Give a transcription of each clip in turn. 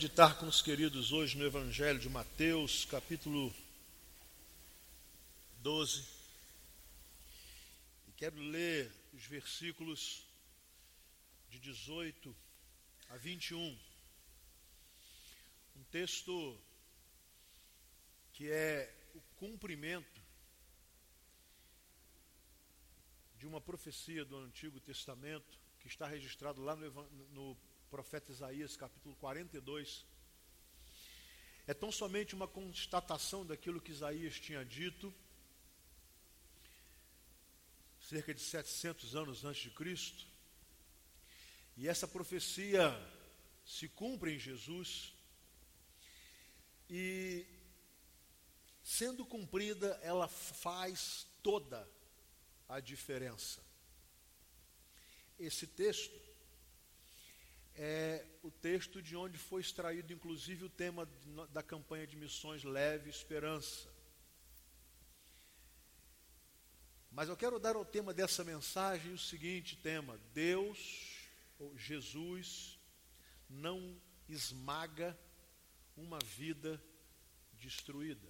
meditar com os queridos hoje no Evangelho de Mateus, capítulo 12. E quero ler os versículos de 18 a 21. Um texto que é o cumprimento de uma profecia do Antigo Testamento que está registrado lá no, no profeta Isaías, capítulo 42, é tão somente uma constatação daquilo que Isaías tinha dito, cerca de 700 anos antes de Cristo, e essa profecia se cumpre em Jesus, e sendo cumprida, ela faz toda a diferença. Esse texto é o texto de onde foi extraído, inclusive, o tema da campanha de missões Leve Esperança. Mas eu quero dar ao tema dessa mensagem o seguinte tema: Deus, ou Jesus, não esmaga uma vida destruída.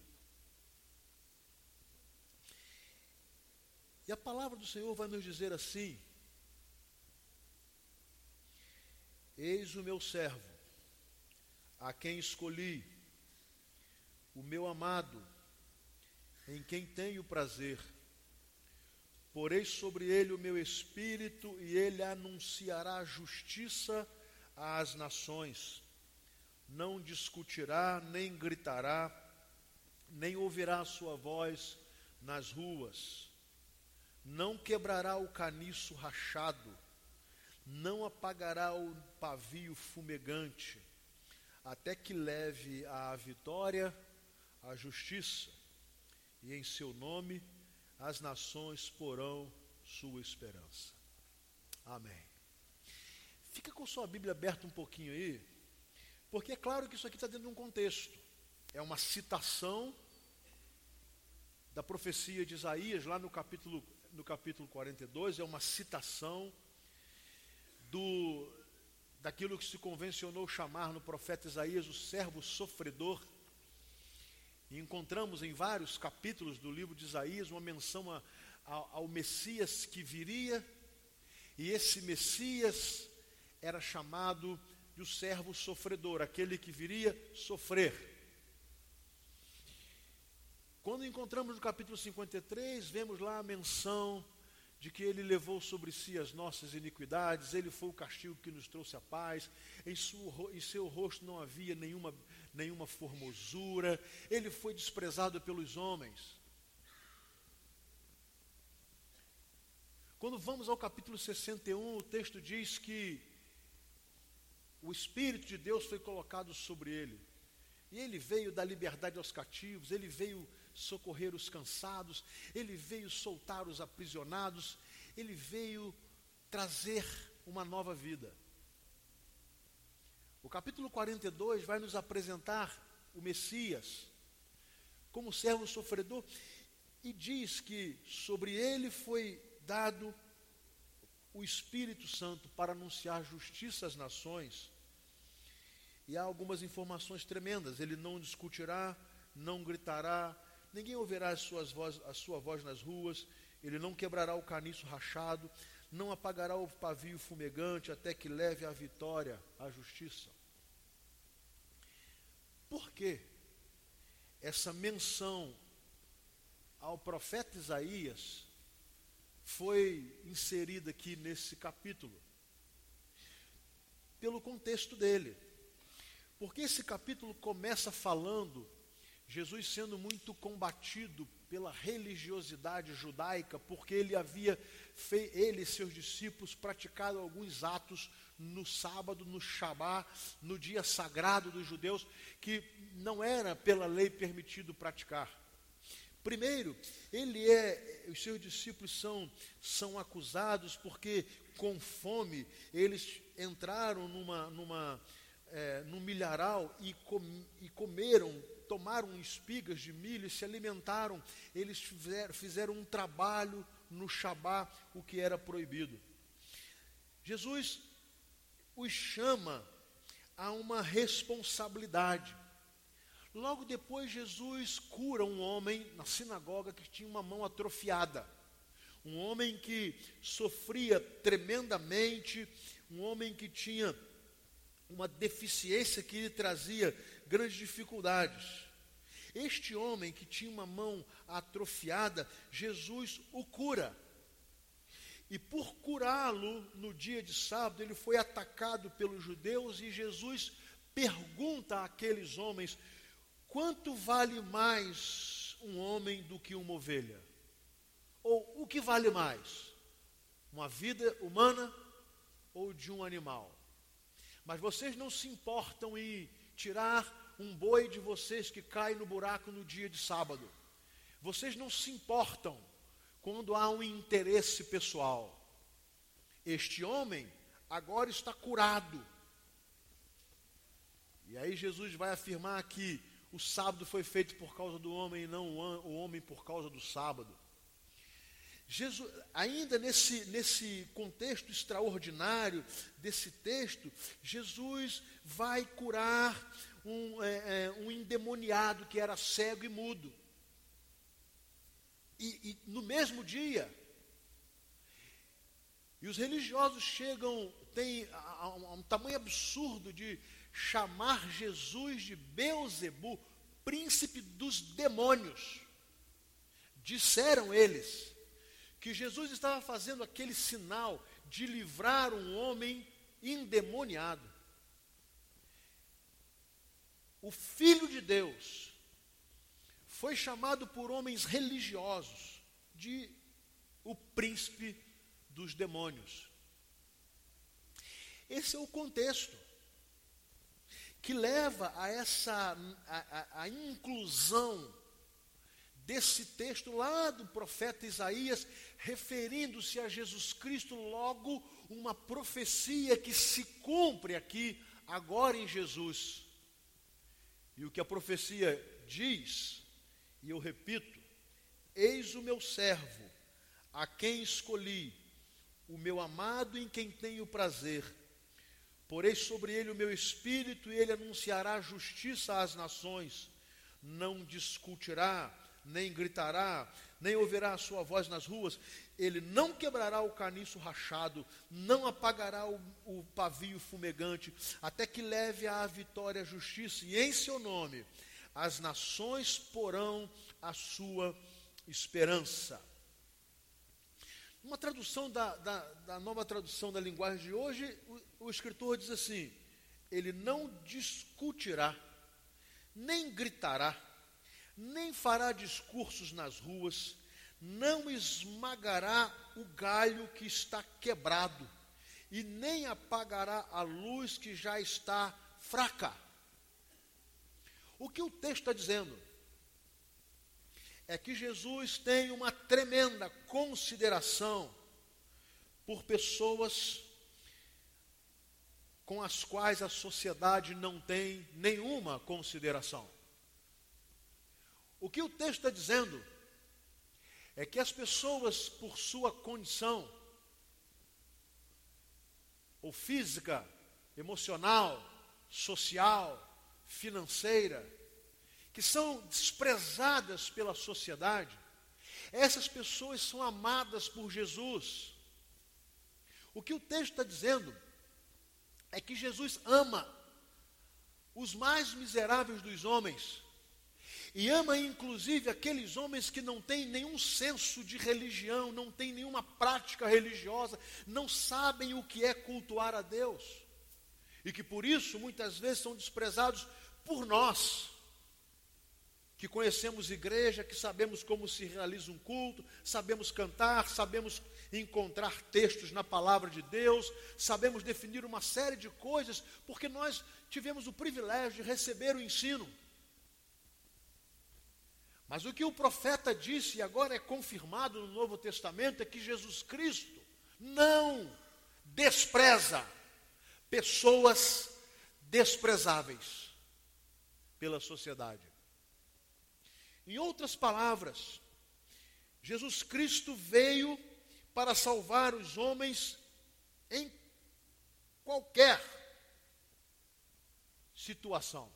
E a palavra do Senhor vai nos dizer assim: Eis o meu servo, a quem escolhi, o meu amado, em quem tenho prazer. Porei sobre ele o meu espírito e ele anunciará justiça às nações. Não discutirá, nem gritará, nem ouvirá a sua voz nas ruas. Não quebrará o caniço rachado não apagará o pavio fumegante, até que leve à vitória a justiça, e em seu nome as nações porão sua esperança. Amém. Fica com sua Bíblia aberta um pouquinho aí, porque é claro que isso aqui está dentro de um contexto. É uma citação da profecia de Isaías, lá no capítulo, no capítulo 42, é uma citação do daquilo que se convencionou chamar no profeta Isaías o servo sofredor. E encontramos em vários capítulos do livro de Isaías uma menção a, a, ao Messias que viria, e esse Messias era chamado de o servo sofredor, aquele que viria sofrer. Quando encontramos no capítulo 53, vemos lá a menção de que ele levou sobre si as nossas iniquidades, ele foi o castigo que nos trouxe a paz, em, sua, em seu rosto não havia nenhuma, nenhuma formosura, ele foi desprezado pelos homens. Quando vamos ao capítulo 61, o texto diz que o Espírito de Deus foi colocado sobre ele, e ele veio dar liberdade aos cativos, ele veio socorrer os cansados, ele veio soltar os aprisionados, ele veio trazer uma nova vida. O capítulo 42 vai nos apresentar o Messias como servo sofredor e diz que sobre ele foi dado o Espírito Santo para anunciar justiça às nações. E há algumas informações tremendas. Ele não discutirá, não gritará, ninguém ouvirá as suas voz, a sua voz nas ruas, ele não quebrará o caniço rachado, não apagará o pavio fumegante, até que leve a vitória à justiça. Por que essa menção ao profeta Isaías foi inserida aqui nesse capítulo? Pelo contexto dele. Porque esse capítulo começa falando Jesus sendo muito combatido pela religiosidade judaica, porque ele havia, ele e seus discípulos, praticado alguns atos no sábado, no Shabá, no dia sagrado dos judeus, que não era pela lei permitido praticar. Primeiro, ele é, os seus discípulos são, são acusados porque com fome eles entraram numa, numa, é, num milharal e, com, e comeram tomaram espigas de milho e se alimentaram. Eles fizeram, fizeram um trabalho no Shabá, o que era proibido. Jesus os chama há uma responsabilidade. Logo depois, Jesus cura um homem na sinagoga que tinha uma mão atrofiada. Um homem que sofria tremendamente, um homem que tinha uma deficiência que lhe trazia grandes dificuldades. Este homem que tinha uma mão atrofiada, Jesus o cura. E por curá-lo no dia de sábado, ele foi atacado pelos judeus e Jesus pergunta àqueles homens: quanto vale mais um homem do que uma ovelha? Ou o que vale mais? Uma vida humana ou de um animal? Mas vocês não se importam em tirar um boi de vocês que cai no buraco no dia de sábado. Vocês não se importam quando há um interesse pessoal. Este homem agora está curado. E aí Jesus vai afirmar que o sábado foi feito por causa do homem e não o homem por causa do sábado. Jesus, ainda nesse, nesse contexto extraordinário desse texto, Jesus vai curar um, é, é, um endemoniado que era cego e mudo. E, e no mesmo dia, e os religiosos chegam, tem a, a, um tamanho absurdo de chamar Jesus de Beuzebu, príncipe dos demônios. Disseram eles que Jesus estava fazendo aquele sinal de livrar um homem endemoniado. O Filho de Deus foi chamado por homens religiosos de o príncipe dos demônios. Esse é o contexto que leva a essa a, a, a inclusão desse texto lá do profeta Isaías, referindo-se a Jesus Cristo, logo uma profecia que se cumpre aqui, agora em Jesus. E o que a profecia diz, e eu repito: Eis o meu servo, a quem escolhi, o meu amado em quem tenho prazer. Porei sobre ele o meu espírito, e ele anunciará justiça às nações. Não discutirá nem gritará, nem ouvirá a sua voz nas ruas, ele não quebrará o caniço rachado, não apagará o, o pavio fumegante, até que leve à vitória a justiça, e em seu nome as nações porão a sua esperança. Uma tradução da, da, da, nova tradução da linguagem de hoje, o, o escritor diz assim: ele não discutirá, nem gritará, nem fará discursos nas ruas, não esmagará o galho que está quebrado, e nem apagará a luz que já está fraca. O que o texto está dizendo? É que Jesus tem uma tremenda consideração por pessoas com as quais a sociedade não tem nenhuma consideração. O que o texto está dizendo é que as pessoas, por sua condição, ou física, emocional, social, financeira, que são desprezadas pela sociedade, essas pessoas são amadas por Jesus. O que o texto está dizendo é que Jesus ama os mais miseráveis dos homens e ama inclusive aqueles homens que não têm nenhum senso de religião, não têm nenhuma prática religiosa, não sabem o que é cultuar a Deus. E que por isso muitas vezes são desprezados por nós, que conhecemos igreja, que sabemos como se realiza um culto, sabemos cantar, sabemos encontrar textos na palavra de Deus, sabemos definir uma série de coisas, porque nós tivemos o privilégio de receber o ensino. Mas o que o profeta disse, e agora é confirmado no Novo Testamento, é que Jesus Cristo não despreza pessoas desprezáveis pela sociedade. Em outras palavras, Jesus Cristo veio para salvar os homens em qualquer situação.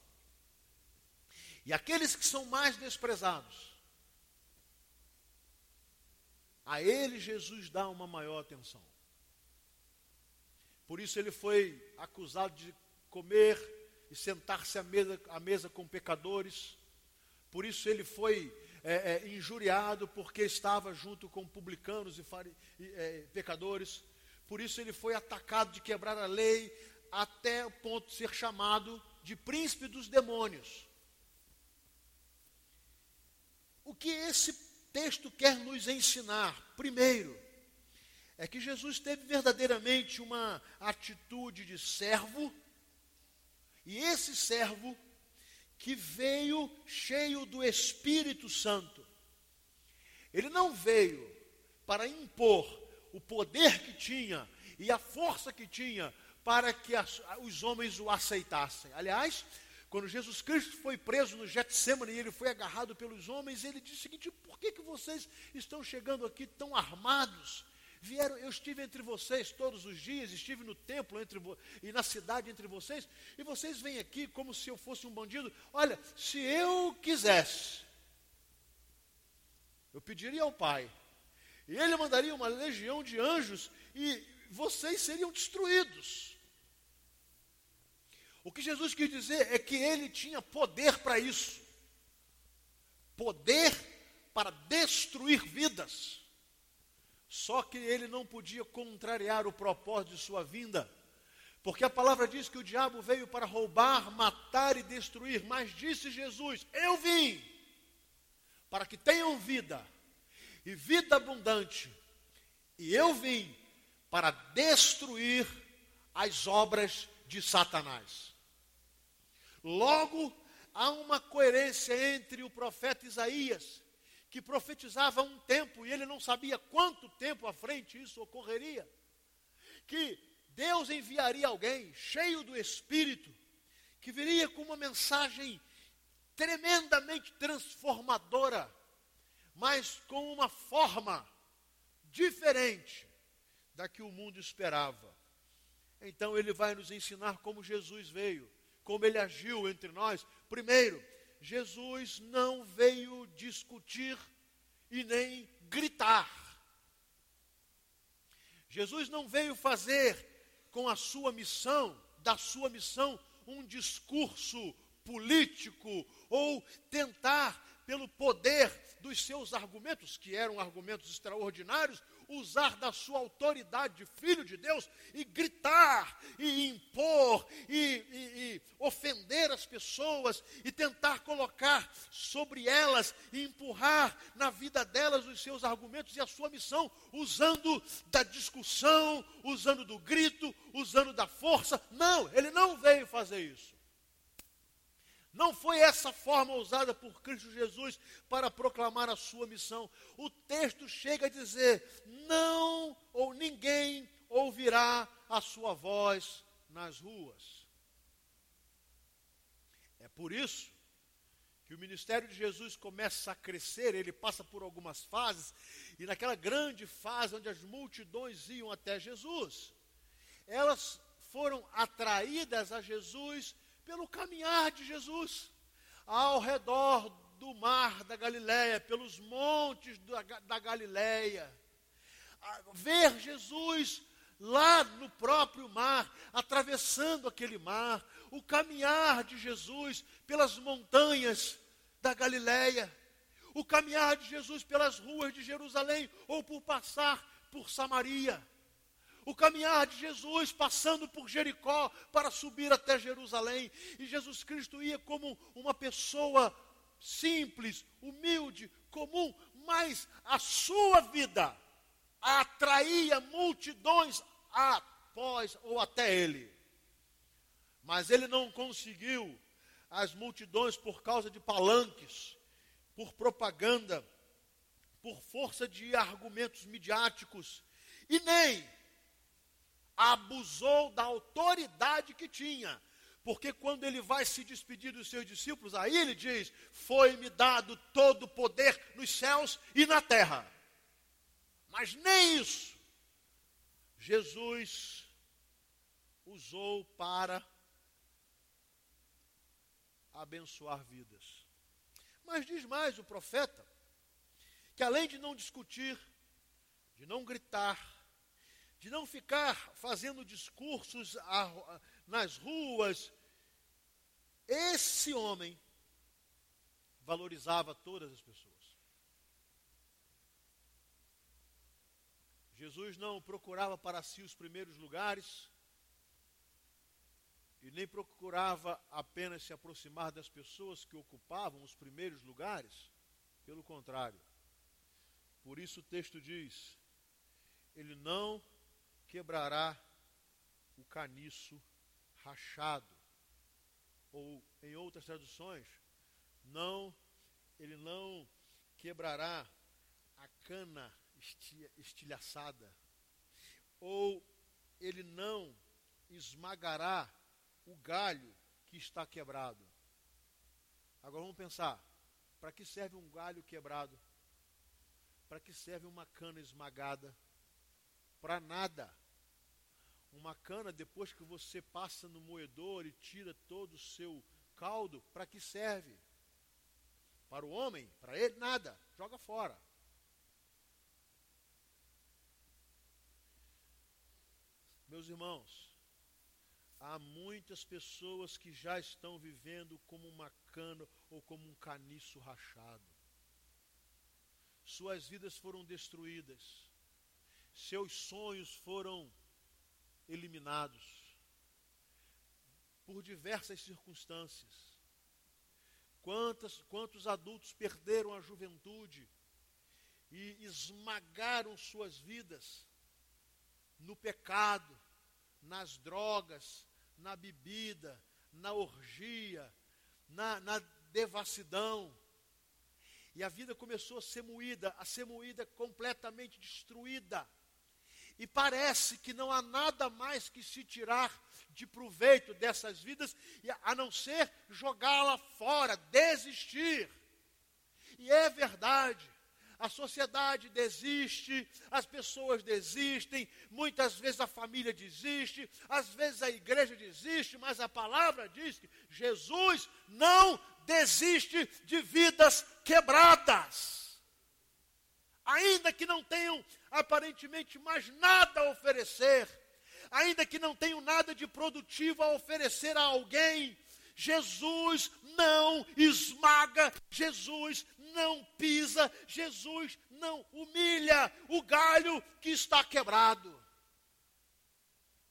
E aqueles que são mais desprezados, a ele Jesus dá uma maior atenção. Por isso ele foi acusado de comer e sentar-se à mesa, à mesa com pecadores. Por isso ele foi é, é, injuriado porque estava junto com publicanos e, fari, e é, pecadores. Por isso ele foi atacado de quebrar a lei até o ponto de ser chamado de príncipe dos demônios. O que esse texto quer nos ensinar? Primeiro, é que Jesus teve verdadeiramente uma atitude de servo, e esse servo que veio cheio do Espírito Santo. Ele não veio para impor o poder que tinha e a força que tinha para que as, os homens o aceitassem. Aliás, quando Jesus Cristo foi preso no Getsemane e ele foi agarrado pelos homens, ele disse o seguinte: por que, que vocês estão chegando aqui tão armados? Vieram, eu estive entre vocês todos os dias, estive no templo entre e na cidade entre vocês, e vocês vêm aqui como se eu fosse um bandido. Olha, se eu quisesse, eu pediria ao Pai, e Ele mandaria uma legião de anjos, e vocês seriam destruídos. O que Jesus quis dizer é que ele tinha poder para isso poder para destruir vidas. Só que ele não podia contrariar o propósito de sua vinda, porque a palavra diz que o diabo veio para roubar, matar e destruir, mas disse Jesus: Eu vim para que tenham vida e vida abundante, e eu vim para destruir as obras de Satanás. Logo, há uma coerência entre o profeta Isaías, que profetizava um tempo e ele não sabia quanto tempo à frente isso ocorreria, que Deus enviaria alguém cheio do Espírito, que viria com uma mensagem tremendamente transformadora, mas com uma forma diferente da que o mundo esperava. Então ele vai nos ensinar como Jesus veio como ele agiu entre nós. Primeiro, Jesus não veio discutir e nem gritar. Jesus não veio fazer com a sua missão, da sua missão, um discurso político ou tentar, pelo poder dos seus argumentos, que eram argumentos extraordinários, usar da sua autoridade de filho de Deus e gritar, e impor, e, e, e ofender as pessoas, e tentar colocar sobre elas e empurrar na vida delas os seus argumentos e a sua missão, usando da discussão, usando do grito, usando da força. Não, ele não veio fazer isso. Não foi essa forma usada por Cristo Jesus para proclamar a sua missão. O texto chega a dizer: não ou ninguém ouvirá a sua voz nas ruas. Por isso que o ministério de Jesus começa a crescer, ele passa por algumas fases, e naquela grande fase onde as multidões iam até Jesus, elas foram atraídas a Jesus pelo caminhar de Jesus ao redor do mar da Galileia, pelos montes da, da Galileia. Ver Jesus lá no próprio mar, atravessando aquele mar, o caminhar de Jesus pelas montanhas da Galileia, o caminhar de Jesus pelas ruas de Jerusalém ou por passar por Samaria o caminhar de Jesus passando por Jericó para subir até Jerusalém. E Jesus Cristo ia como uma pessoa simples, humilde, comum, mas a sua vida atraía multidões após ou até ele. Mas ele não conseguiu as multidões por causa de palanques, por propaganda, por força de argumentos midiáticos, e nem abusou da autoridade que tinha. Porque quando ele vai se despedir dos seus discípulos, aí ele diz: Foi-me dado todo o poder nos céus e na terra. Mas nem isso Jesus usou para abençoar vidas. Mas diz mais o profeta, que além de não discutir, de não gritar, de não ficar fazendo discursos nas ruas, esse homem valorizava todas as pessoas. Jesus não procurava para si os primeiros lugares e nem procurava apenas se aproximar das pessoas que ocupavam os primeiros lugares, pelo contrário. Por isso o texto diz: Ele não quebrará o caniço rachado. Ou, em outras traduções, não, ele não quebrará a cana estilhaçada, ou ele não esmagará o galho que está quebrado. Agora vamos pensar: para que serve um galho quebrado? Para que serve uma cana esmagada? Para nada. Uma cana, depois que você passa no moedor e tira todo o seu caldo, para que serve? Para o homem, para ele, nada, joga fora. Meus irmãos, há muitas pessoas que já estão vivendo como uma cana ou como um caniço rachado. Suas vidas foram destruídas, seus sonhos foram eliminados por diversas circunstâncias. Quantas, quantos adultos perderam a juventude e esmagaram suas vidas no pecado, nas drogas, na bebida, na orgia, na, na devassidão. E a vida começou a ser moída, a ser moída completamente destruída. E parece que não há nada mais que se tirar de proveito dessas vidas, a não ser jogá-la fora, desistir. E é verdade a sociedade desiste, as pessoas desistem, muitas vezes a família desiste, às vezes a igreja desiste, mas a palavra diz que Jesus não desiste de vidas quebradas. Ainda que não tenham aparentemente mais nada a oferecer, ainda que não tenham nada de produtivo a oferecer a alguém, Jesus não esmaga, Jesus não pisa, Jesus não humilha o galho que está quebrado.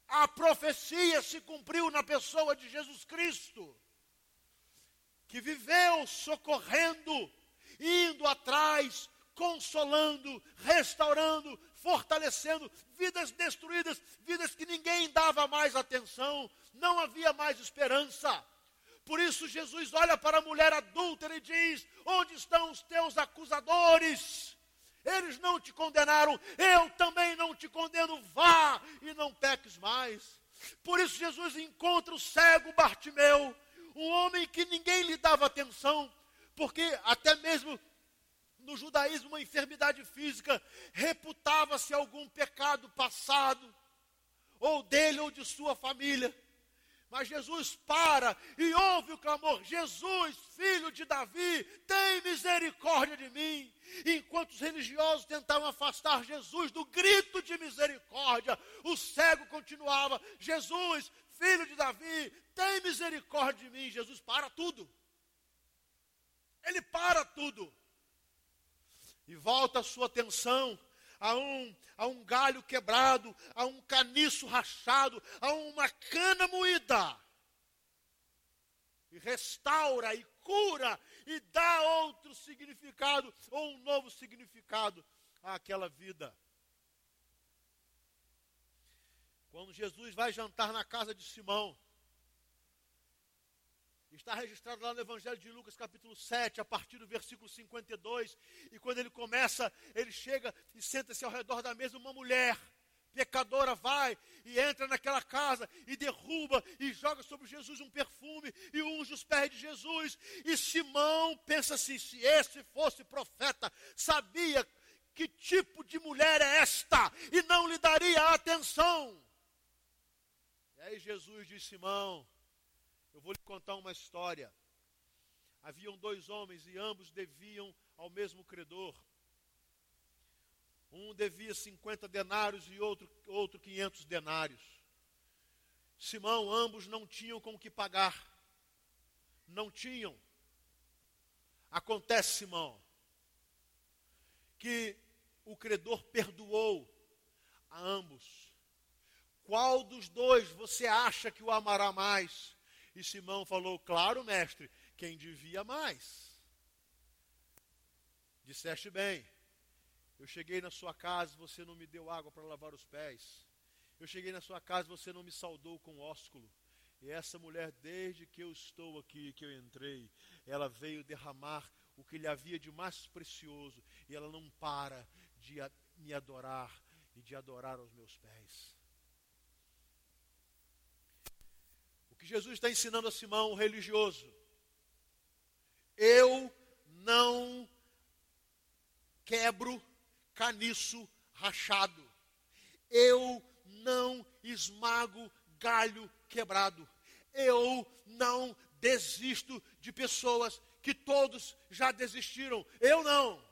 A profecia se cumpriu na pessoa de Jesus Cristo, que viveu socorrendo, indo atrás, consolando, restaurando, fortalecendo vidas destruídas, vidas que ninguém dava mais atenção, não havia mais esperança. Por isso Jesus olha para a mulher adúltera e diz: Onde estão os teus acusadores? Eles não te condenaram, eu também não te condeno. Vá e não peques mais. Por isso Jesus encontra o cego Bartimeu, um homem que ninguém lhe dava atenção, porque até mesmo no judaísmo uma enfermidade física reputava-se algum pecado passado, ou dele ou de sua família. Mas Jesus para e ouve o clamor: Jesus, filho de Davi, tem misericórdia de mim. Enquanto os religiosos tentavam afastar Jesus do grito de misericórdia, o cego continuava: Jesus, filho de Davi, tem misericórdia de mim. Jesus para tudo. Ele para tudo. E volta a sua atenção a um, a um galho quebrado, a um caniço rachado, a uma cana moída. E restaura e cura e dá outro significado ou um novo significado àquela vida. Quando Jesus vai jantar na casa de Simão, Está registrado lá no Evangelho de Lucas, capítulo 7, a partir do versículo 52. E quando ele começa, ele chega e senta-se ao redor da mesa uma mulher pecadora vai e entra naquela casa e derruba e joga sobre Jesus um perfume e unge os pés de Jesus. E Simão pensa assim: se esse fosse profeta, sabia que tipo de mulher é esta e não lhe daria atenção. E aí Jesus diz: Simão, eu vou lhe contar uma história. Haviam dois homens e ambos deviam ao mesmo credor. Um devia 50 denários e outro, outro 500 denários. Simão, ambos não tinham com que pagar. Não tinham. Acontece, Simão, que o credor perdoou a ambos. Qual dos dois você acha que o amará mais? E Simão falou: Claro, mestre, quem devia mais. Disseste bem. Eu cheguei na sua casa, você não me deu água para lavar os pés. Eu cheguei na sua casa, você não me saudou com ósculo. E essa mulher, desde que eu estou aqui, que eu entrei, ela veio derramar o que lhe havia de mais precioso, e ela não para de me adorar e de adorar aos meus pés. O que Jesus está ensinando a Simão, o religioso, eu não quebro caniço rachado. Eu não esmago galho quebrado. Eu não desisto de pessoas que todos já desistiram. Eu não.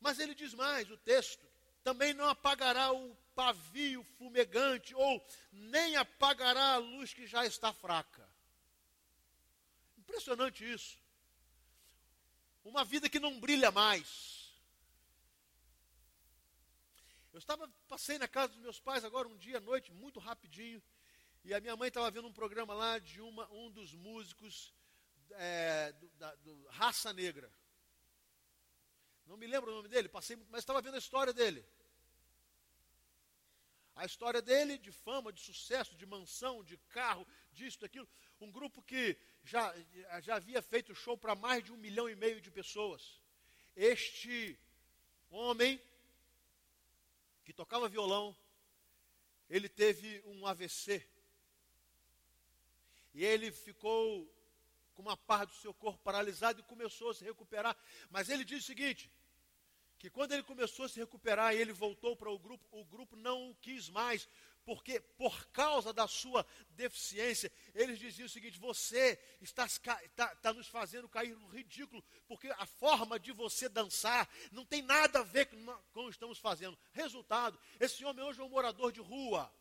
Mas ele diz mais, o texto, também não apagará o pavio fumegante, ou nem apagará a luz que já está fraca. Impressionante isso. Uma vida que não brilha mais. Eu estava, passei na casa dos meus pais agora um dia à noite, muito rapidinho, e a minha mãe estava vendo um programa lá de uma, um dos músicos é, do, da, do Raça Negra. Não me lembro o nome dele, passei, mas estava vendo a história dele. A história dele de fama, de sucesso, de mansão, de carro, disso, daquilo. Um grupo que já, já havia feito show para mais de um milhão e meio de pessoas. Este homem, que tocava violão, ele teve um AVC. E ele ficou com uma parte do seu corpo paralisado e começou a se recuperar. Mas ele diz o seguinte: que quando ele começou a se recuperar e ele voltou para o grupo, o grupo não o quis mais, porque por causa da sua deficiência, eles diziam o seguinte: você está, está, está, nos fazendo cair no ridículo, porque a forma de você dançar não tem nada a ver com, com o que estamos fazendo. Resultado: esse homem hoje é um morador de rua,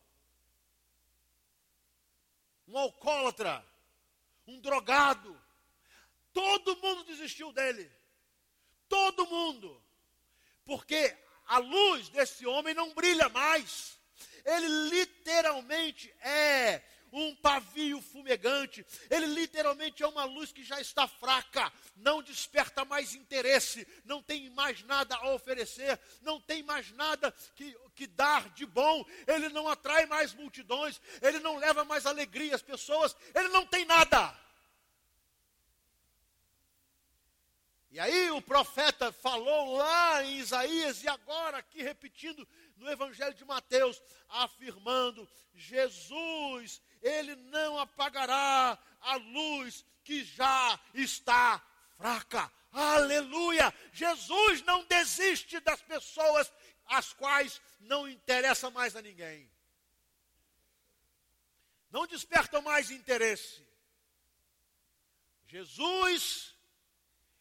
um alcoólatra, um drogado. Todo mundo desistiu dele. Todo mundo porque a luz desse homem não brilha mais. Ele literalmente é um pavio fumegante. Ele literalmente é uma luz que já está fraca, não desperta mais interesse, não tem mais nada a oferecer, não tem mais nada que, que dar de bom. Ele não atrai mais multidões, ele não leva mais alegria às pessoas, ele não tem nada. E aí o profeta falou lá em Isaías e agora aqui repetindo no Evangelho de Mateus, afirmando: Jesus, ele não apagará a luz que já está fraca. Aleluia! Jesus não desiste das pessoas as quais não interessa mais a ninguém. Não despertam mais interesse. Jesus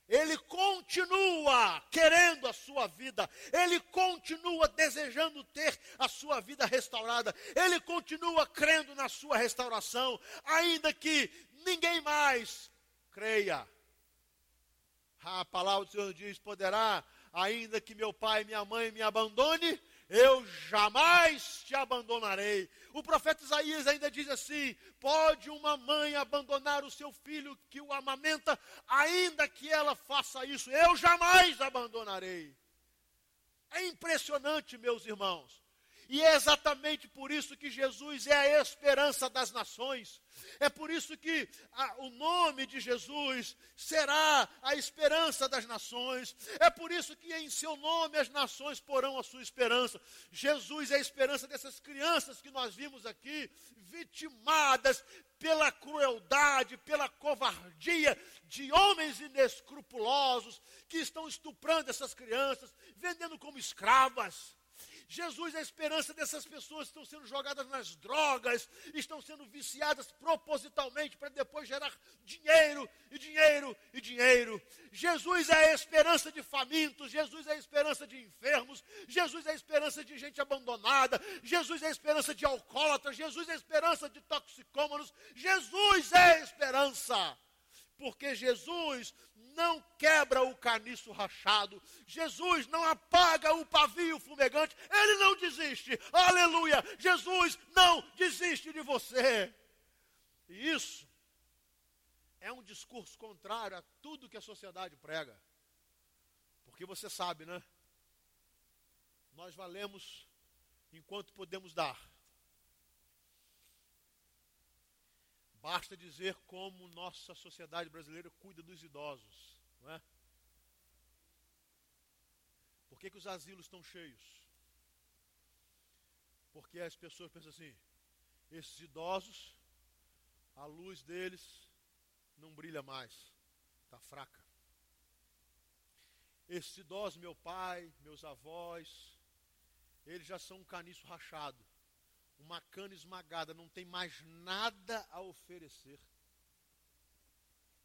ele continua querendo a sua vida, ele continua desejando ter a sua vida restaurada, ele continua crendo na sua restauração, ainda que ninguém mais creia. A palavra do Senhor diz: poderá, ainda que meu pai e minha mãe me abandone, eu jamais te abandonarei. O profeta Isaías ainda diz assim: pode uma mãe abandonar o seu filho que o amamenta, ainda que ela faça isso, eu jamais abandonarei. É impressionante, meus irmãos. E é exatamente por isso que Jesus é a esperança das nações. É por isso que a, o nome de Jesus será a esperança das nações. É por isso que em seu nome as nações porão a sua esperança. Jesus é a esperança dessas crianças que nós vimos aqui, vitimadas pela crueldade, pela covardia de homens inescrupulosos que estão estuprando essas crianças, vendendo como escravas Jesus é a esperança dessas pessoas que estão sendo jogadas nas drogas, estão sendo viciadas propositalmente para depois gerar dinheiro e dinheiro e dinheiro. Jesus é a esperança de famintos, Jesus é a esperança de enfermos, Jesus é a esperança de gente abandonada, Jesus é a esperança de alcoólatras, Jesus é a esperança de toxicômanos, Jesus é a esperança porque Jesus não quebra o caniço rachado, Jesus não apaga o pavio fumegante, ele não desiste, aleluia, Jesus não desiste de você. E isso é um discurso contrário a tudo que a sociedade prega, porque você sabe, né? Nós valemos enquanto podemos dar. Basta dizer como nossa sociedade brasileira cuida dos idosos, não é? Por que, que os asilos estão cheios? Porque as pessoas pensam assim: esses idosos, a luz deles não brilha mais, está fraca. Esses idosos, meu pai, meus avós, eles já são um caniço rachado uma cana esmagada, não tem mais nada a oferecer.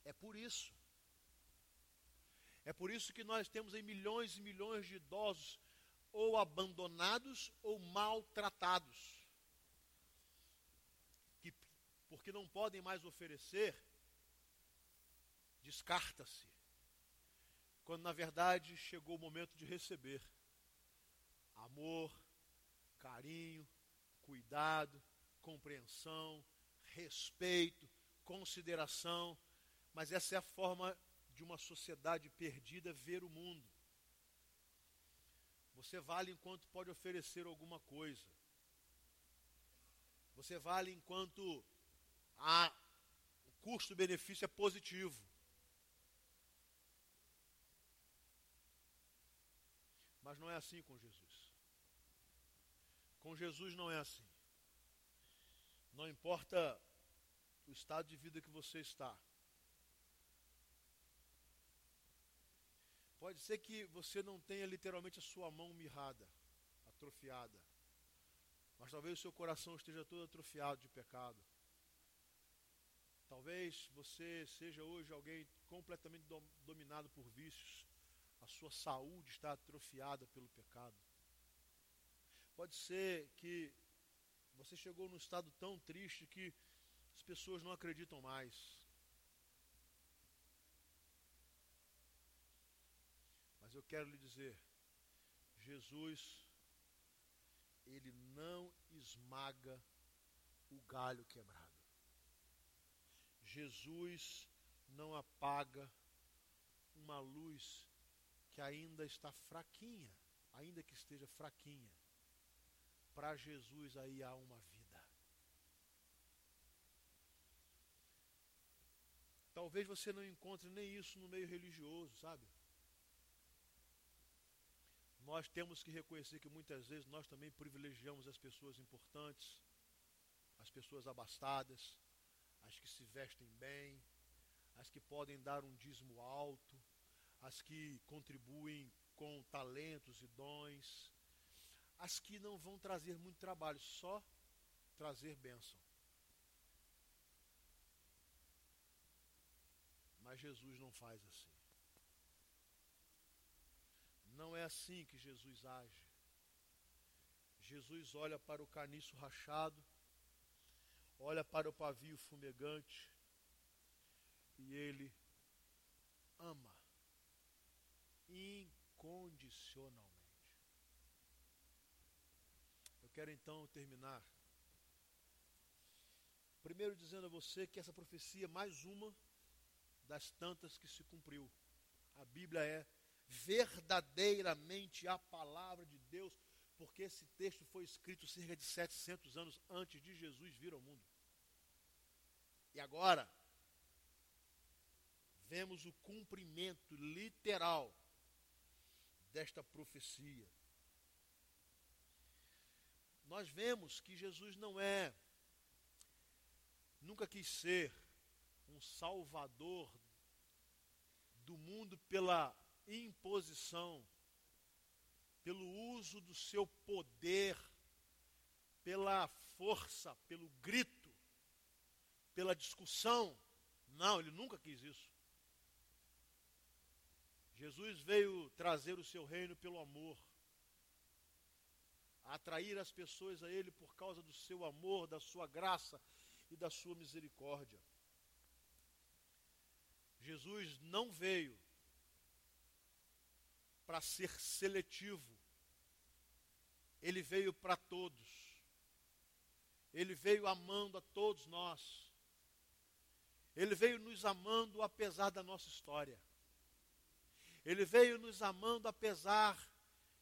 É por isso. É por isso que nós temos aí milhões e milhões de idosos ou abandonados ou maltratados. Que, porque não podem mais oferecer, descarta-se. Quando na verdade chegou o momento de receber amor, carinho, cuidado, compreensão, respeito, consideração, mas essa é a forma de uma sociedade perdida ver o mundo. Você vale enquanto pode oferecer alguma coisa. Você vale enquanto a, o custo-benefício é positivo. Mas não é assim com Jesus. Com Jesus não é assim. Não importa o estado de vida que você está. Pode ser que você não tenha literalmente a sua mão mirrada, atrofiada. Mas talvez o seu coração esteja todo atrofiado de pecado. Talvez você seja hoje alguém completamente dominado por vícios. A sua saúde está atrofiada pelo pecado. Pode ser que você chegou num estado tão triste que as pessoas não acreditam mais. Mas eu quero lhe dizer, Jesus, ele não esmaga o galho quebrado. Jesus não apaga uma luz que ainda está fraquinha, ainda que esteja fraquinha para Jesus aí há uma vida. Talvez você não encontre nem isso no meio religioso, sabe? Nós temos que reconhecer que muitas vezes nós também privilegiamos as pessoas importantes, as pessoas abastadas, as que se vestem bem, as que podem dar um dízimo alto, as que contribuem com talentos e dons, as que não vão trazer muito trabalho, só trazer bênção. Mas Jesus não faz assim. Não é assim que Jesus age. Jesus olha para o caniço rachado, olha para o pavio fumegante e ele ama incondicionalmente. Quero então terminar. Primeiro dizendo a você que essa profecia é mais uma das tantas que se cumpriu. A Bíblia é verdadeiramente a palavra de Deus, porque esse texto foi escrito cerca de 700 anos antes de Jesus vir ao mundo. E agora, vemos o cumprimento literal desta profecia nós vemos que Jesus não é, nunca quis ser um salvador do mundo pela imposição pelo uso do seu poder, pela força, pelo grito, pela discussão. Não, ele nunca quis isso. Jesus veio trazer o seu reino pelo amor, atrair as pessoas a Ele por causa do seu amor, da sua graça e da sua misericórdia. Jesus não veio para ser seletivo, ele veio para todos, ele veio amando a todos nós, ele veio nos amando apesar da nossa história. Ele veio nos amando apesar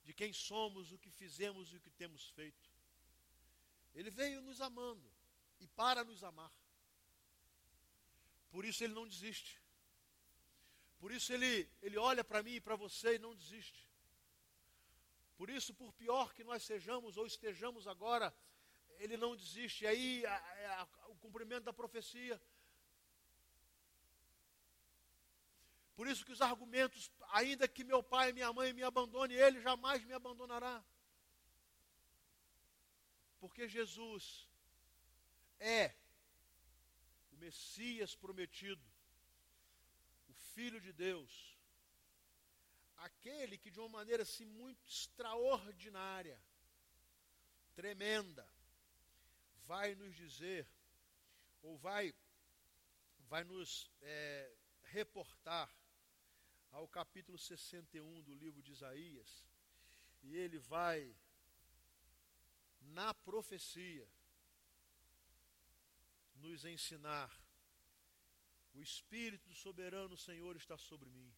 de quem somos, o que fizemos e o que temos feito. Ele veio nos amando e para nos amar. Por isso ele não desiste. Por isso ele, ele olha para mim e para você e não desiste. Por isso, por pior que nós sejamos ou estejamos agora, ele não desiste. E aí a, a, o cumprimento da profecia Por isso que os argumentos, ainda que meu pai e minha mãe me abandonem, ele jamais me abandonará. Porque Jesus é o Messias prometido, o Filho de Deus, aquele que de uma maneira assim muito extraordinária, tremenda, vai nos dizer, ou vai, vai nos é, reportar ao capítulo 61 do livro de Isaías, e ele vai, na profecia, nos ensinar: o Espírito do soberano Senhor está sobre mim,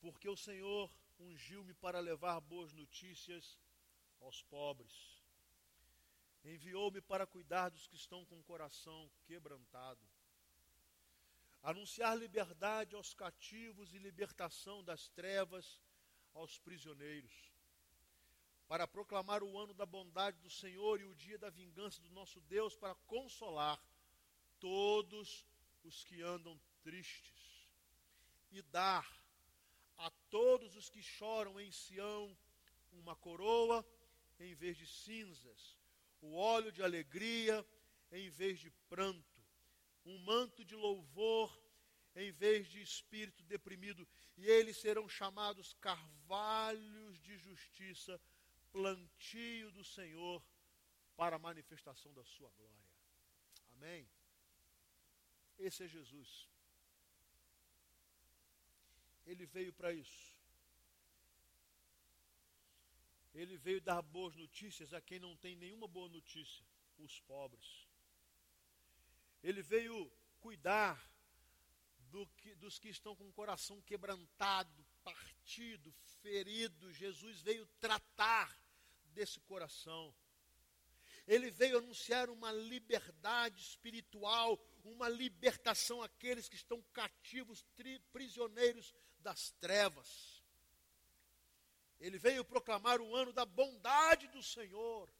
porque o Senhor ungiu-me para levar boas notícias aos pobres, enviou-me para cuidar dos que estão com o coração quebrantado anunciar liberdade aos cativos e libertação das trevas aos prisioneiros, para proclamar o ano da bondade do Senhor e o dia da vingança do nosso Deus, para consolar todos os que andam tristes. E dar a todos os que choram em Sião uma coroa em vez de cinzas, o óleo de alegria em vez de pranto um manto de louvor em vez de espírito deprimido, e eles serão chamados carvalhos de justiça, plantio do Senhor para a manifestação da sua glória. Amém? Esse é Jesus. Ele veio para isso. Ele veio dar boas notícias a quem não tem nenhuma boa notícia, os pobres. Ele veio cuidar do que, dos que estão com o coração quebrantado, partido, ferido. Jesus veio tratar desse coração. Ele veio anunciar uma liberdade espiritual, uma libertação àqueles que estão cativos, tri, prisioneiros das trevas. Ele veio proclamar o ano da bondade do Senhor.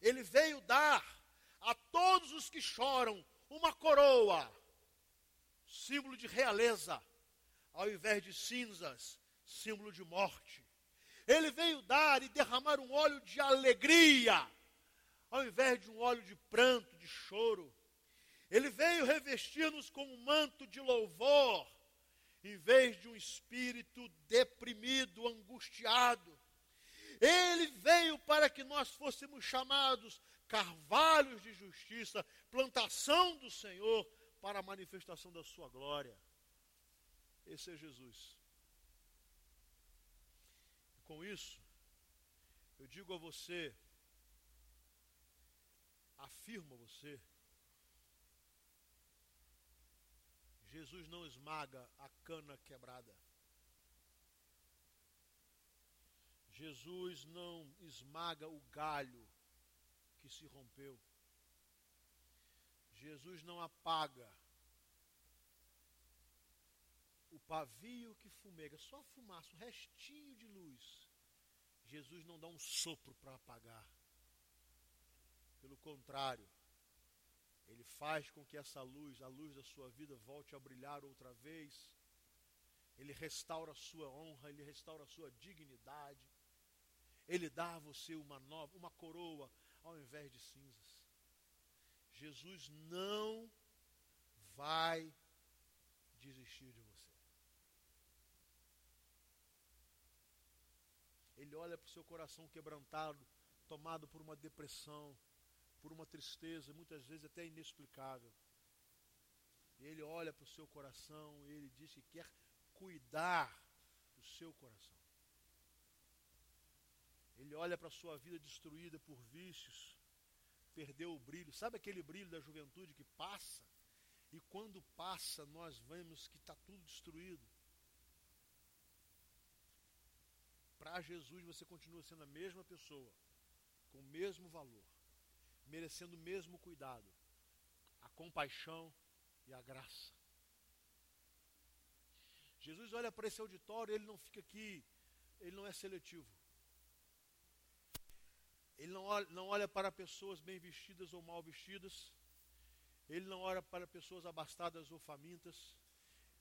Ele veio dar a todos os que choram uma coroa, símbolo de realeza, ao invés de cinzas, símbolo de morte. Ele veio dar e derramar um óleo de alegria, ao invés de um óleo de pranto, de choro. Ele veio revestir-nos com um manto de louvor, em vez de um espírito deprimido, angustiado. Ele veio para que nós fôssemos chamados carvalhos de justiça, plantação do Senhor para a manifestação da sua glória. Esse é Jesus. E com isso, eu digo a você, afirmo a você, Jesus não esmaga a cana quebrada. Jesus não esmaga o galho que se rompeu. Jesus não apaga o pavio que fumega, só fumaça, o restinho de luz. Jesus não dá um sopro para apagar. Pelo contrário, ele faz com que essa luz, a luz da sua vida, volte a brilhar outra vez. Ele restaura a sua honra, ele restaura a sua dignidade. Ele dá a você uma nova, uma coroa ao invés de cinzas. Jesus não vai desistir de você. Ele olha para o seu coração quebrantado, tomado por uma depressão, por uma tristeza, muitas vezes até inexplicável. Ele olha para o seu coração e ele diz que quer cuidar do seu coração. Ele olha para a sua vida destruída por vícios, perdeu o brilho. Sabe aquele brilho da juventude que passa? E quando passa, nós vemos que está tudo destruído. Para Jesus, você continua sendo a mesma pessoa, com o mesmo valor, merecendo o mesmo cuidado, a compaixão e a graça. Jesus olha para esse auditório, ele não fica aqui, ele não é seletivo. Ele não olha, não olha para pessoas bem vestidas ou mal vestidas. Ele não olha para pessoas abastadas ou famintas.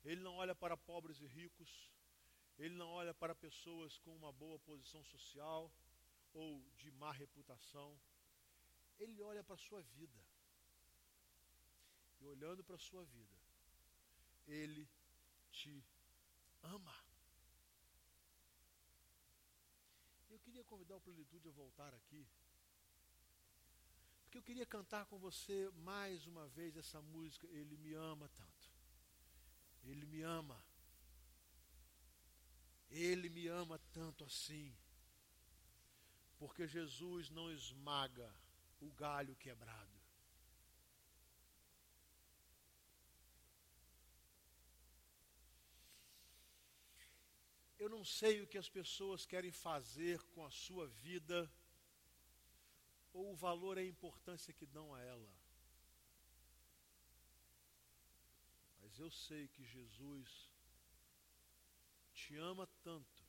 Ele não olha para pobres e ricos. Ele não olha para pessoas com uma boa posição social ou de má reputação. Ele olha para a sua vida. E olhando para a sua vida, ele te ama. Eu queria convidar o Plenitude a voltar aqui. Porque eu queria cantar com você mais uma vez essa música. Ele me ama tanto. Ele me ama. Ele me ama tanto assim. Porque Jesus não esmaga o galho quebrado. Eu não sei o que as pessoas querem fazer com a sua vida, ou o valor e a importância que dão a ela. Mas eu sei que Jesus te ama tanto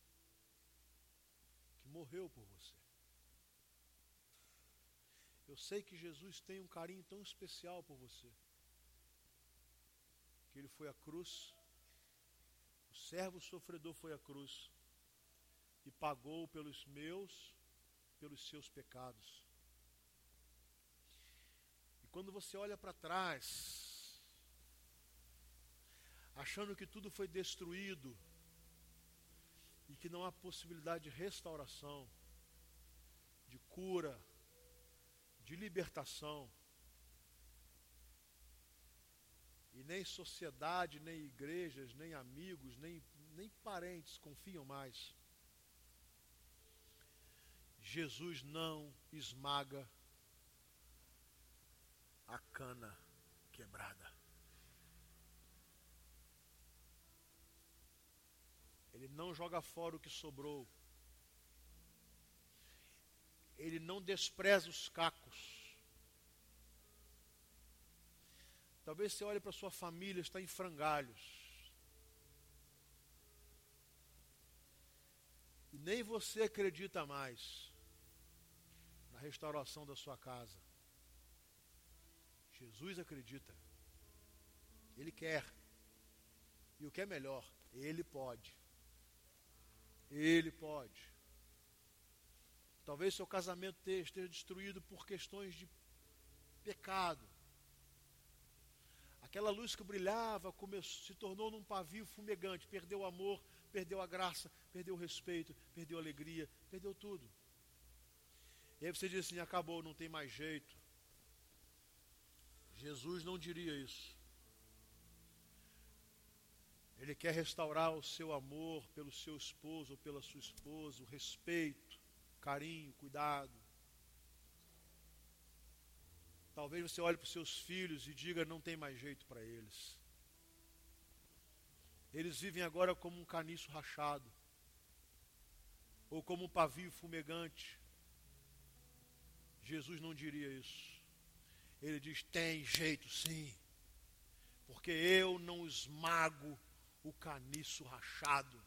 que morreu por você. Eu sei que Jesus tem um carinho tão especial por você que ele foi à cruz servo sofredor foi à cruz e pagou pelos meus, pelos seus pecados. E quando você olha para trás, achando que tudo foi destruído e que não há possibilidade de restauração, de cura, de libertação, E nem sociedade, nem igrejas, nem amigos, nem, nem parentes confiam mais. Jesus não esmaga a cana quebrada. Ele não joga fora o que sobrou. Ele não despreza os cacos. Talvez você olhe para sua família, está em frangalhos. E nem você acredita mais na restauração da sua casa. Jesus acredita. Ele quer. E o que é melhor, ele pode. Ele pode. Talvez seu casamento esteja destruído por questões de pecado. Aquela luz que brilhava começou, se tornou num pavio fumegante, perdeu o amor, perdeu a graça, perdeu o respeito, perdeu a alegria, perdeu tudo. E aí você diz assim: acabou, não tem mais jeito. Jesus não diria isso. Ele quer restaurar o seu amor pelo seu esposo ou pela sua esposa, o respeito, carinho, cuidado. Talvez você olhe para os seus filhos e diga: não tem mais jeito para eles. Eles vivem agora como um caniço rachado, ou como um pavio fumegante. Jesus não diria isso. Ele diz: tem jeito sim, porque eu não esmago o caniço rachado.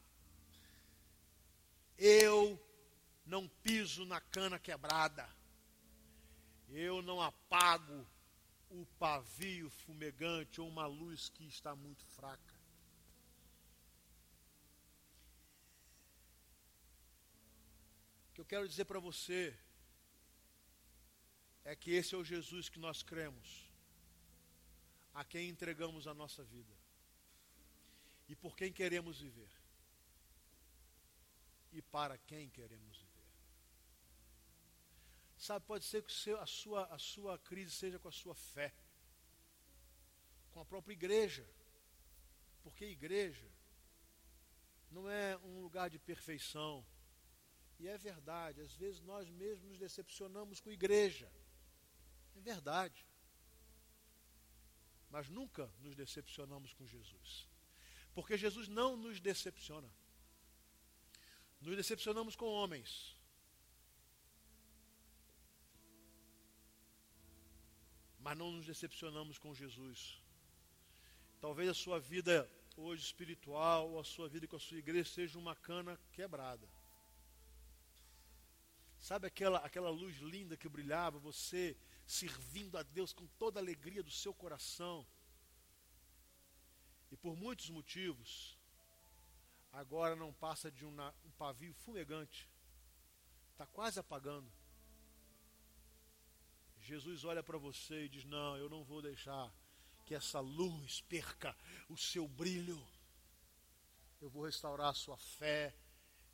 Eu não piso na cana quebrada. Eu não apago o pavio fumegante ou uma luz que está muito fraca. O que eu quero dizer para você é que esse é o Jesus que nós cremos, a quem entregamos a nossa vida e por quem queremos viver e para quem queremos viver. Sabe, pode ser que a sua, a sua crise seja com a sua fé, com a própria igreja, porque igreja não é um lugar de perfeição. E é verdade, às vezes nós mesmos nos decepcionamos com igreja. É verdade. Mas nunca nos decepcionamos com Jesus. Porque Jesus não nos decepciona. Nos decepcionamos com homens. Mas não nos decepcionamos com Jesus. Talvez a sua vida hoje espiritual, ou a sua vida com a sua igreja seja uma cana quebrada. Sabe aquela, aquela luz linda que brilhava, você servindo a Deus com toda a alegria do seu coração. E por muitos motivos, agora não passa de uma, um pavio fumegante. Está quase apagando. Jesus olha para você e diz: Não, eu não vou deixar que essa luz perca o seu brilho. Eu vou restaurar a sua fé,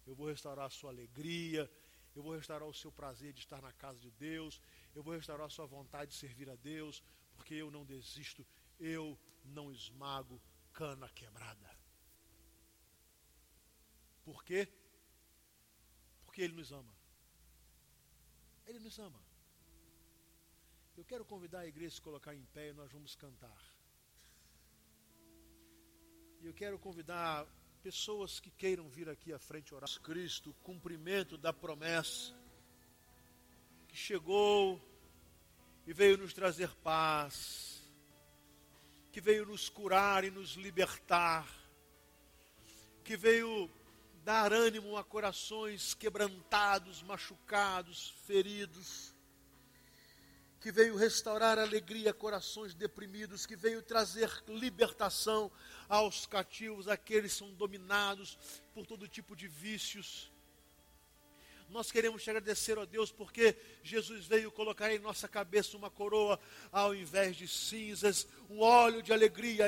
eu vou restaurar a sua alegria, eu vou restaurar o seu prazer de estar na casa de Deus, eu vou restaurar a sua vontade de servir a Deus, porque eu não desisto, eu não esmago cana quebrada. Por quê? Porque Ele nos ama. Ele nos ama. Eu quero convidar a igreja a se colocar em pé e nós vamos cantar. E eu quero convidar pessoas que queiram vir aqui à frente orar. Cristo, o cumprimento da promessa que chegou e veio nos trazer paz, que veio nos curar e nos libertar, que veio dar ânimo a corações quebrantados, machucados, feridos, que veio restaurar alegria a corações deprimidos, que veio trazer libertação aos cativos, aqueles que são dominados por todo tipo de vícios. Nós queremos te agradecer, ó Deus, porque Jesus veio colocar em nossa cabeça uma coroa ao invés de cinzas, um óleo de alegria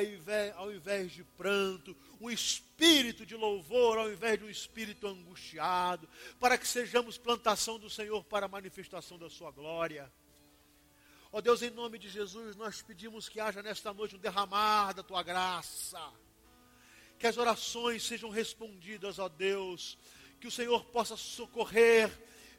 ao invés de pranto, um espírito de louvor ao invés de um espírito angustiado, para que sejamos plantação do Senhor para a manifestação da Sua glória. Ó Deus, em nome de Jesus, nós pedimos que haja nesta noite um derramar da Tua graça, que as orações sejam respondidas, ó Deus, que o Senhor possa socorrer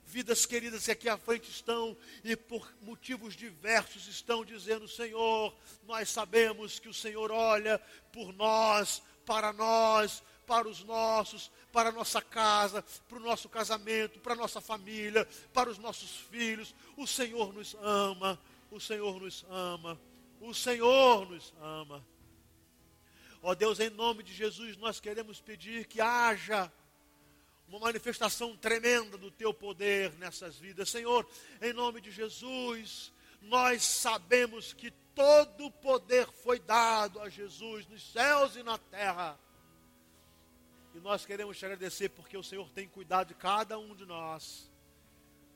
vidas queridas que aqui à frente estão e por motivos diversos estão dizendo: Senhor, nós sabemos que o Senhor olha por nós, para nós, para os nossos, para a nossa casa, para o nosso casamento, para a nossa família, para os nossos filhos. O Senhor nos ama, o Senhor nos ama, o Senhor nos ama. Ó Deus, em nome de Jesus, nós queremos pedir que haja uma manifestação tremenda do teu poder nessas vidas. Senhor, em nome de Jesus, nós sabemos que todo o poder foi dado a Jesus nos céus e na terra. E nós queremos te agradecer porque o Senhor tem cuidado de cada um de nós.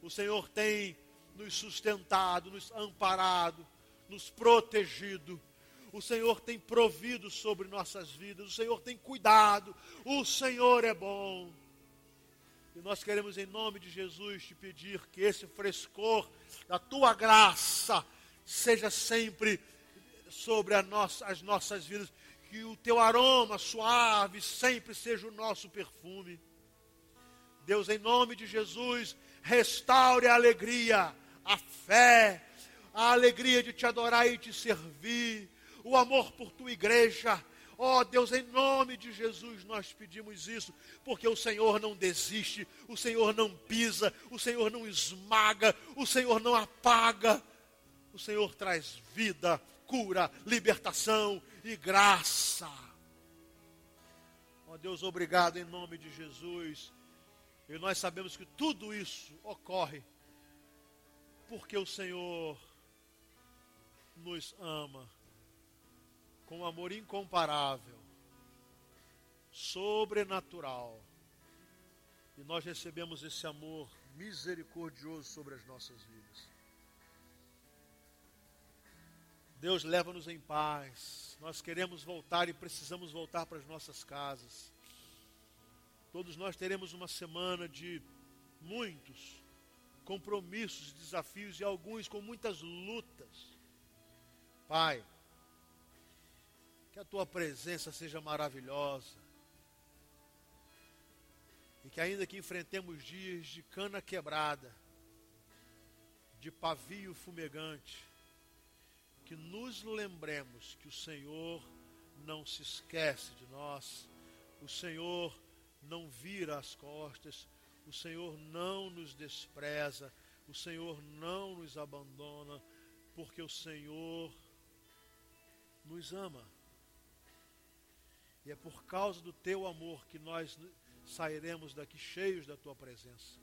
O Senhor tem nos sustentado, nos amparado, nos protegido. O Senhor tem provido sobre nossas vidas, o Senhor tem cuidado, o Senhor é bom. E nós queremos, em nome de Jesus, te pedir que esse frescor da tua graça seja sempre sobre nossa, as nossas vidas. Que o teu aroma suave sempre seja o nosso perfume. Deus, em nome de Jesus, restaure a alegria, a fé, a alegria de te adorar e te servir, o amor por tua igreja Ó oh, Deus, em nome de Jesus nós pedimos isso, porque o Senhor não desiste, o Senhor não pisa, o Senhor não esmaga, o Senhor não apaga. O Senhor traz vida, cura, libertação e graça. Ó oh, Deus, obrigado em nome de Jesus. E nós sabemos que tudo isso ocorre porque o Senhor nos ama com um amor incomparável, sobrenatural. E nós recebemos esse amor misericordioso sobre as nossas vidas. Deus leva-nos em paz. Nós queremos voltar e precisamos voltar para as nossas casas. Todos nós teremos uma semana de muitos compromissos, desafios e alguns com muitas lutas. Pai, que a tua presença seja maravilhosa. E que ainda que enfrentemos dias de cana quebrada, de pavio fumegante, que nos lembremos que o Senhor não se esquece de nós, o Senhor não vira as costas, o Senhor não nos despreza, o Senhor não nos abandona, porque o Senhor nos ama. E é por causa do teu amor que nós sairemos daqui cheios da tua presença,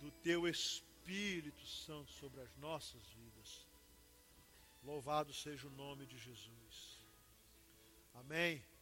do teu Espírito Santo sobre as nossas vidas. Louvado seja o nome de Jesus. Amém.